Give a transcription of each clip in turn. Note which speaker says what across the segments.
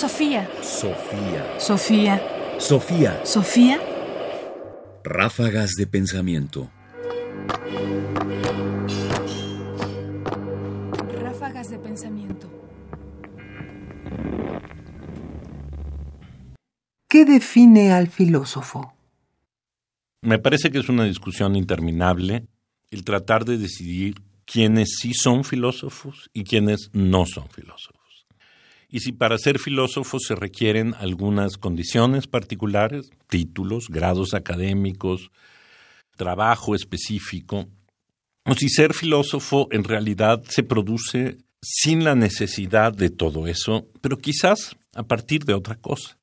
Speaker 1: Sofía.
Speaker 2: Sofía.
Speaker 1: Sofía.
Speaker 2: Sofía.
Speaker 1: Sofía.
Speaker 2: Ráfagas de pensamiento.
Speaker 1: Ráfagas de pensamiento.
Speaker 3: ¿Qué define al filósofo?
Speaker 4: Me parece que es una discusión interminable el tratar de decidir quiénes sí son filósofos y quiénes no son filósofos. Y si para ser filósofo se requieren algunas condiciones particulares, títulos, grados académicos, trabajo específico, o si ser filósofo en realidad se produce sin la necesidad de todo eso, pero quizás a partir de otra cosa.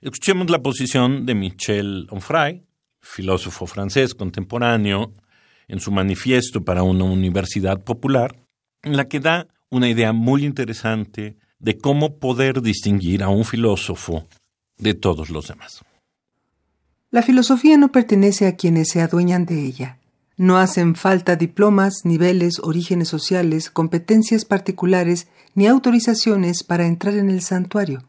Speaker 4: Escuchemos la posición de Michel Onfray, filósofo francés contemporáneo, en su manifiesto para una universidad popular, en la que da una idea muy interesante de cómo poder distinguir a un filósofo de todos los demás.
Speaker 3: La filosofía no pertenece a quienes se adueñan de ella. No hacen falta diplomas, niveles, orígenes sociales, competencias particulares ni autorizaciones para entrar en el santuario.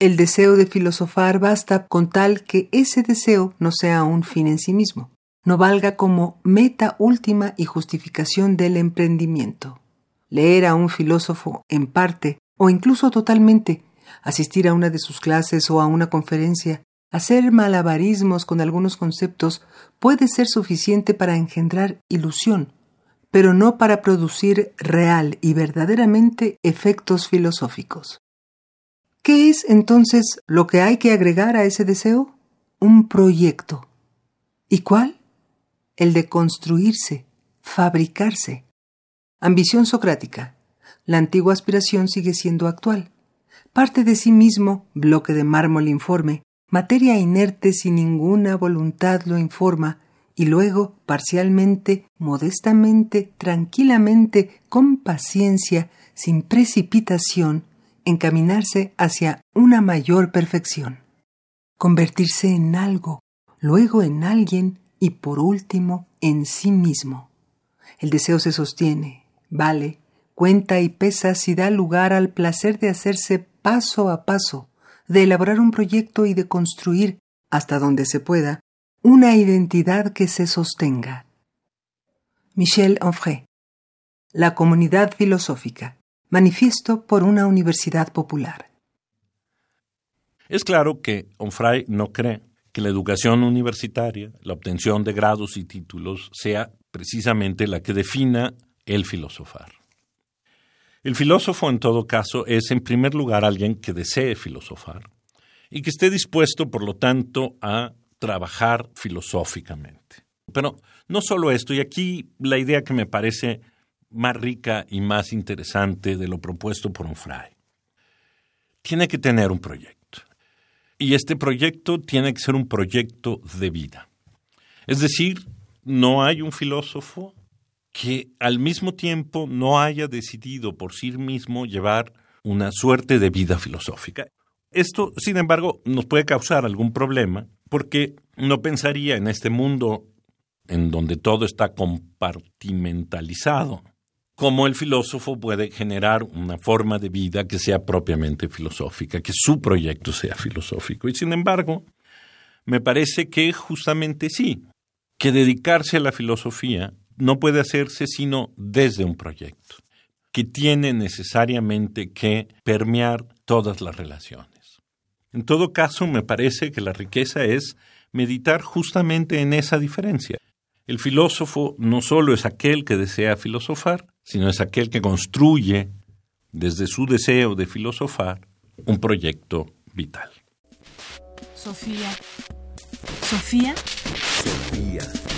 Speaker 3: El deseo de filosofar basta con tal que ese deseo no sea un fin en sí mismo, no valga como meta última y justificación del emprendimiento. Leer a un filósofo en parte o incluso totalmente, asistir a una de sus clases o a una conferencia, hacer malabarismos con algunos conceptos puede ser suficiente para engendrar ilusión, pero no para producir real y verdaderamente efectos filosóficos. ¿Qué es entonces lo que hay que agregar a ese deseo? Un proyecto. ¿Y cuál? El de construirse, fabricarse. Ambición socrática, la antigua aspiración sigue siendo actual. Parte de sí mismo, bloque de mármol informe, materia inerte sin ninguna voluntad lo informa, y luego, parcialmente, modestamente, tranquilamente, con paciencia, sin precipitación, encaminarse hacia una mayor perfección. Convertirse en algo, luego en alguien y por último en sí mismo. El deseo se sostiene, vale, cuenta y pesa si da lugar al placer de hacerse paso a paso, de elaborar un proyecto y de construir, hasta donde se pueda, una identidad que se sostenga. Michel Onfray La comunidad filosófica. Manifiesto por una universidad popular.
Speaker 4: Es claro que Onfray no cree que la educación universitaria, la obtención de grados y títulos, sea precisamente la que defina el filosofar. El filósofo, en todo caso, es en primer lugar alguien que desee filosofar y que esté dispuesto, por lo tanto, a trabajar filosóficamente. Pero no solo esto, y aquí la idea que me parece más rica y más interesante de lo propuesto por un fray. Tiene que tener un proyecto. Y este proyecto tiene que ser un proyecto de vida. Es decir, no hay un filósofo que al mismo tiempo no haya decidido por sí mismo llevar una suerte de vida filosófica. Esto, sin embargo, nos puede causar algún problema porque no pensaría en este mundo en donde todo está compartimentalizado, cómo el filósofo puede generar una forma de vida que sea propiamente filosófica, que su proyecto sea filosófico. Y sin embargo, me parece que justamente sí, que dedicarse a la filosofía no puede hacerse sino desde un proyecto, que tiene necesariamente que permear todas las relaciones. En todo caso, me parece que la riqueza es meditar justamente en esa diferencia. El filósofo no solo es aquel que desea filosofar, sino es aquel que construye, desde su deseo de filosofar, un proyecto vital.
Speaker 1: Sofía. Sofía.
Speaker 2: Sofía.